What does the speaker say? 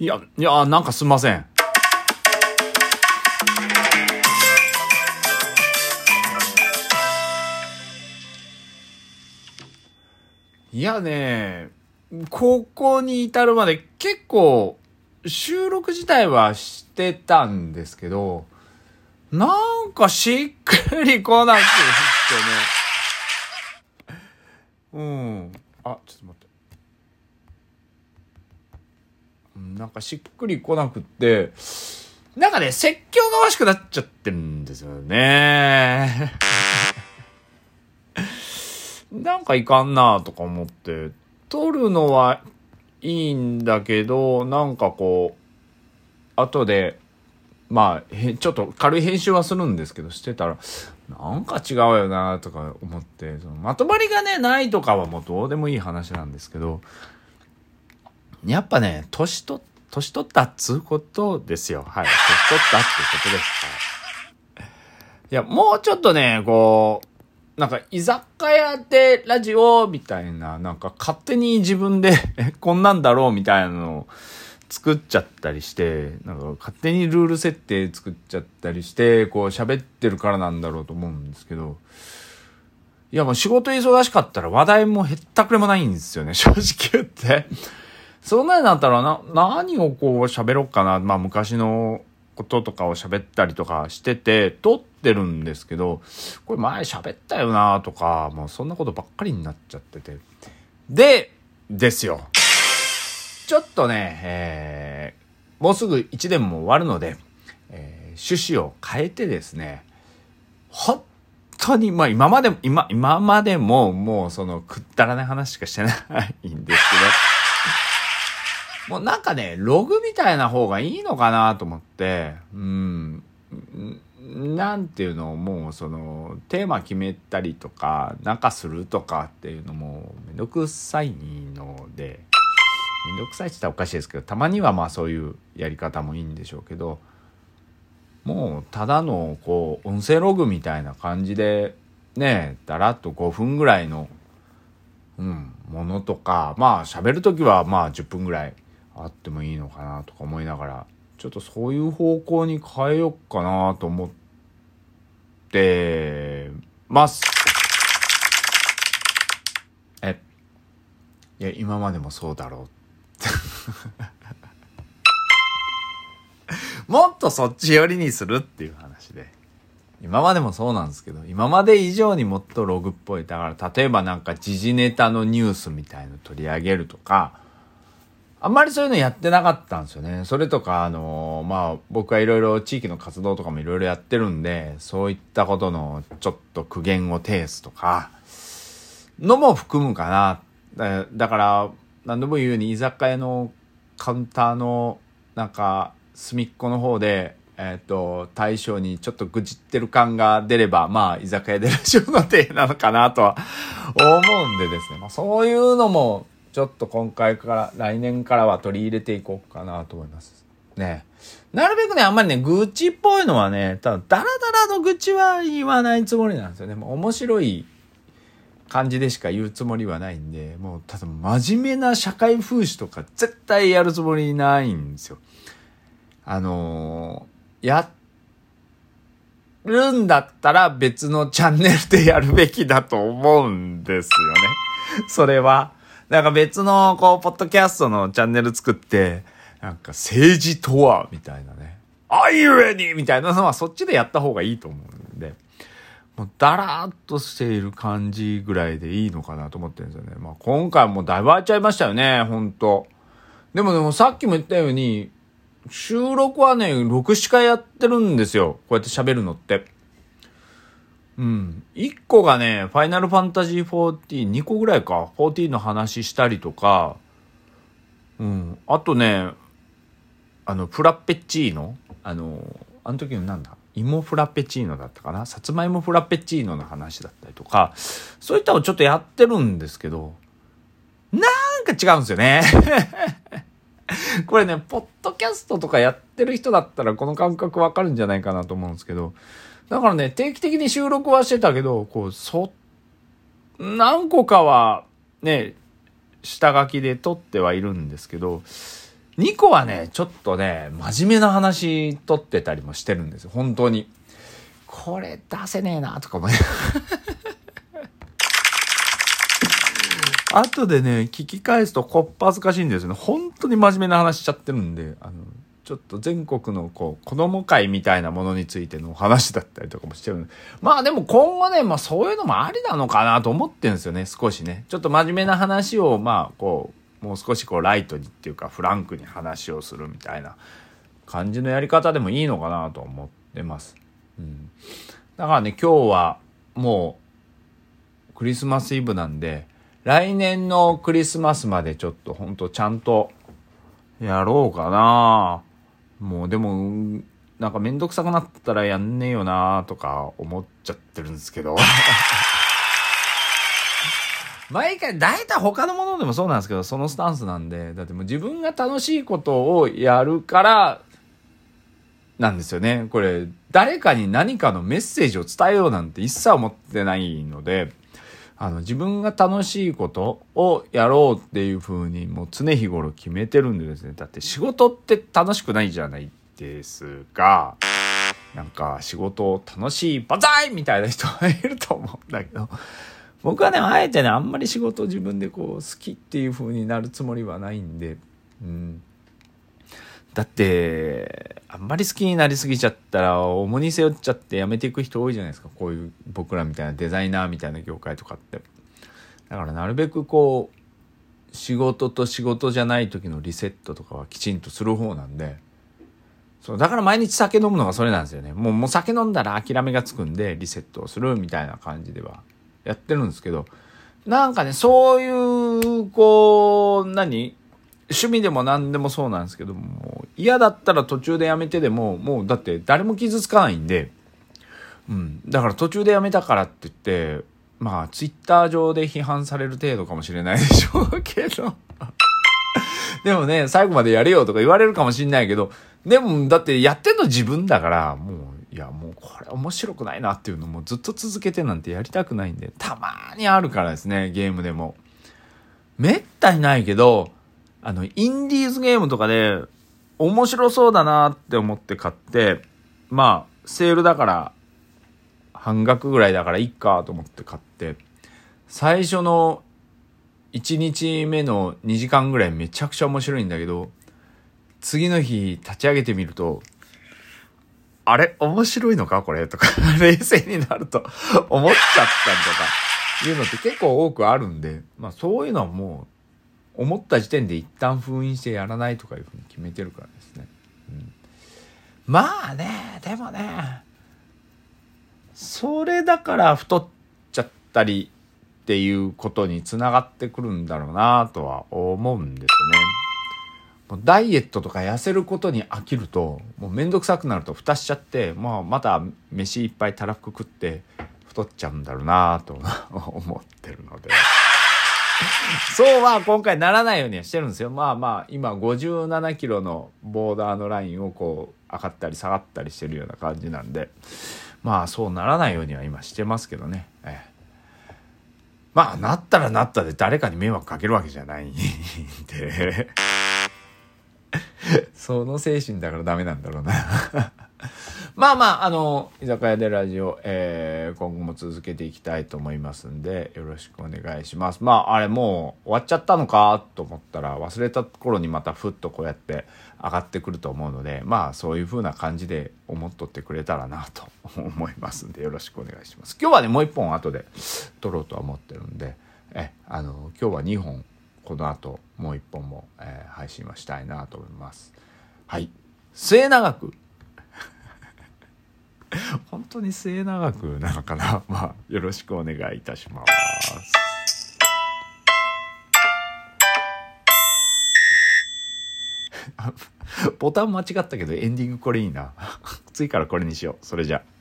いや、いや、なんかすんません。いやね、ここに至るまで結構収録自体はしてたんですけど、なんかしっくりこなくってね。うん。あ、ちょっと待って。なんかしっくりこなくって、なんかね、説教がわしくなっちゃってるんですよね。なんかいかんなとか思って、撮るのはいいんだけど、なんかこう、後で、まあ、ちょっと軽い編集はするんですけど、してたら、なんか違うよなとか思って、そのまとまりがね、ないとかはもうどうでもいい話なんですけど、やっぱね、年取、年取ったっつうことですよ。はい。年取ったってことです。いや、もうちょっとね、こう、なんか、居酒屋でラジオみたいな、なんか勝手に自分で こんなんだろうみたいなのを作っちゃったりして、なんか勝手にルール設定作っちゃったりして、こう喋ってるからなんだろうと思うんですけど、いやもう仕事忙しかったら話題もへったくれもないんですよね、正直言って。そんなになったらな、何をこう喋ろうかな。まあ昔のこととかを喋ったりとかしてて、撮ってるんですけど、これ前喋ったよなとか、もうそんなことばっかりになっちゃってて。で、ですよ。ちょっとね、えー、もうすぐ1年も終わるので、えー、趣旨を変えてですね、本当に、まあ今までも、今、今までももうそのくったらない話しかしてないんですけど、もうなんかね、ログみたいな方がいいのかなと思って、うん、なんていうのもうその、テーマ決めたりとか、なんかするとかっていうのもめんどくさいので、めんどくさいって言ったらおかしいですけど、たまにはまあそういうやり方もいいんでしょうけど、もうただのこう、音声ログみたいな感じで、ね、だらっと5分ぐらいの、うん、ものとか、まあ喋るときはまあ10分ぐらいあってもいいのかなとか思いながら、ちょっとそういう方向に変えよっかなと思ってます。え、いや、今までもそうだろう。もっとそっち寄りにするっていう話で。今までもそうなんですけど、今まで以上にもっとログっぽい。だから、例えばなんか時事ネタのニュースみたいの取り上げるとか、あんまりそういうのやってなかったんですよね。それとか、あのー、まあ、僕はいろいろ地域の活動とかもいろいろやってるんで、そういったことのちょっと苦言を呈すとか、のも含むかな。だから、何度も言うように居酒屋のカウンターの、なんか、隅っこの方で、えっ、ー、と、大将にちょっと愚痴ってる感が出れば、まあ、居酒屋でラジオの手なのかなとは思うんでですね。まあ、そういうのも、ちょっと今回から来年からは取り入れていこうかなと思います。ね。なるべくね、あんまりね、愚痴っぽいのはね、ただ、ダラダラの愚痴は言わないつもりなんですよね。もう面白い感じでしか言うつもりはないんで、もう、ただ真面目な社会風刺とか絶対やるつもりないんですよ。あのー、やるんだったら別のチャンネルでやるべきだと思うんですよね。それは。なんか別の、こう、ポッドキャストのチャンネル作って、なんか政治とは、みたいなね。Are you ready? みたいなのはそっちでやった方がいいと思うんで。もうだらーっとしている感じぐらいでいいのかなと思ってるんですよね。まあ今回もだいぶ空いちゃいましたよね、ほんと。でもでもさっきも言ったように、収録はね、6、7回やってるんですよ。こうやって喋るのって。うん。1個がね、ファイナルファンタジー14、2個ぐらいか、14の話したりとか、うん。あとね、あの、フラッペチーノ。あの、あの時のなんだ？芋フラペチーノだったかな？さつまいもフラペチーノの話だったりとか、そういったのをちょっとやってるんですけど、なんか違うんですよね。これね、ポッドキャストとかやってる人だったらこの感覚わかるんじゃないかなと思うんですけど、だからね、定期的に収録はしてたけど、こう、そ、何個かは、ね、下書きで撮ってはいるんですけど、2個はね、ちょっとね、真面目な話取ってたりもしてるんですよ。本当に。これ出せねえなとか思い後でね、聞き返すとこっぱずかしいんですよね。本当に真面目な話しちゃってるんで、あの、ちょっと全国のこう、子供会みたいなものについての話だったりとかもしてるまあでも今後ね、まあそういうのもありなのかなと思ってるんですよね、少しね。ちょっと真面目な話を、まあこう、もう少しこうライトにっていうかフランクに話をするみたいな感じのやり方でもいいのかなと思ってます。うん。だからね、今日はもうクリスマスイブなんで、来年のクリスマスまでちょっとほんとちゃんとやろうかなもうでも、なんかめんどくさくなったらやんねえよなとか思っちゃってるんですけど。毎回、大体他のものでもそうなんですけど、そのスタンスなんで、だってもう自分が楽しいことをやるから、なんですよね。これ、誰かに何かのメッセージを伝えようなんて一切思ってないので、あの、自分が楽しいことをやろうっていう風にもう常日頃決めてるんですね。だって仕事って楽しくないじゃないですが、なんか仕事楽しいバザイみたいな人がいると思うんだけど、僕はね、あえてね、あんまり仕事自分でこう好きっていう風になるつもりはないんで、うん。だって、あんまり好きになりすぎちゃったら、重荷背負っちゃって辞めていく人多いじゃないですか。こういう僕らみたいなデザイナーみたいな業界とかって。だからなるべくこう、仕事と仕事じゃない時のリセットとかはきちんとする方なんで、そうだから毎日酒飲むのがそれなんですよね。もうもう酒飲んだら諦めがつくんでリセットをするみたいな感じではやってるんですけど、なんかね、そういう、こう、何？趣味でも何でもそうなんですけども、嫌だったら途中でやめてでも、もうだって誰も傷つかないんで、うん。だから途中でやめたからって言って、まあ、ツイッター上で批判される程度かもしれないでしょうけど。でもね、最後までやれよとか言われるかもしんないけど、でも、だってやってんの自分だから、もう、いや、もうこれ面白くないなっていうのもずっと続けてなんてやりたくないんで、たまにあるからですね、ゲームでも。めったにないけど、あの、インディーズゲームとかで、面白そうだなって思って買って、まあ、セールだから、半額ぐらいだからいっかと思って買って、最初の1日目の2時間ぐらいめちゃくちゃ面白いんだけど、次の日立ち上げてみると、あれ面白いのかこれとか 冷静になると思っちゃったりとか、いうのって結構多くあるんで、まあそういうのはもう、思った時点で一旦封印してやらないとかいうふうに決めてるからですね。うん、まあね、でもね、それだから太っちゃったりっていうことにつながってくるんだろうなとは思うんですね。もうダイエットとか痩せることに飽きると、もうめんどくさくなると蓋しちゃって、まあまた飯いっぱいたらふく食って太っちゃうんだろうなと思って。そうは今回ならないようにはしてるんですよ。まあまあ、今57キロのボーダーのラインをこう、上がったり下がったりしてるような感じなんで、まあそうならないようには今してますけどね。ええ、まあ、なったらなったで誰かに迷惑かけるわけじゃないんで その精神だからダメなんだろうなまあまあ、あの、居酒屋でラジオ、えー、今後も続けていきたいと思いますんで、よろしくお願いします。まあ、あれもう終わっちゃったのかと思ったら、忘れた頃にまたふっとこうやって上がってくると思うので、まあ、そういう風な感じで思っとってくれたらなと 思いますんで、よろしくお願いします。今日はね、もう一本後で撮ろうとは思ってるんで、え、あの、今日は2本、この後、もう一本も、えー、配信はしたいなと思います。はい。末永く本当に末永くなのかな まあ、よろしくお願いいたします。ボタン間違ったけどエンディングこれいいな。次からこれにしよう。それじゃあ。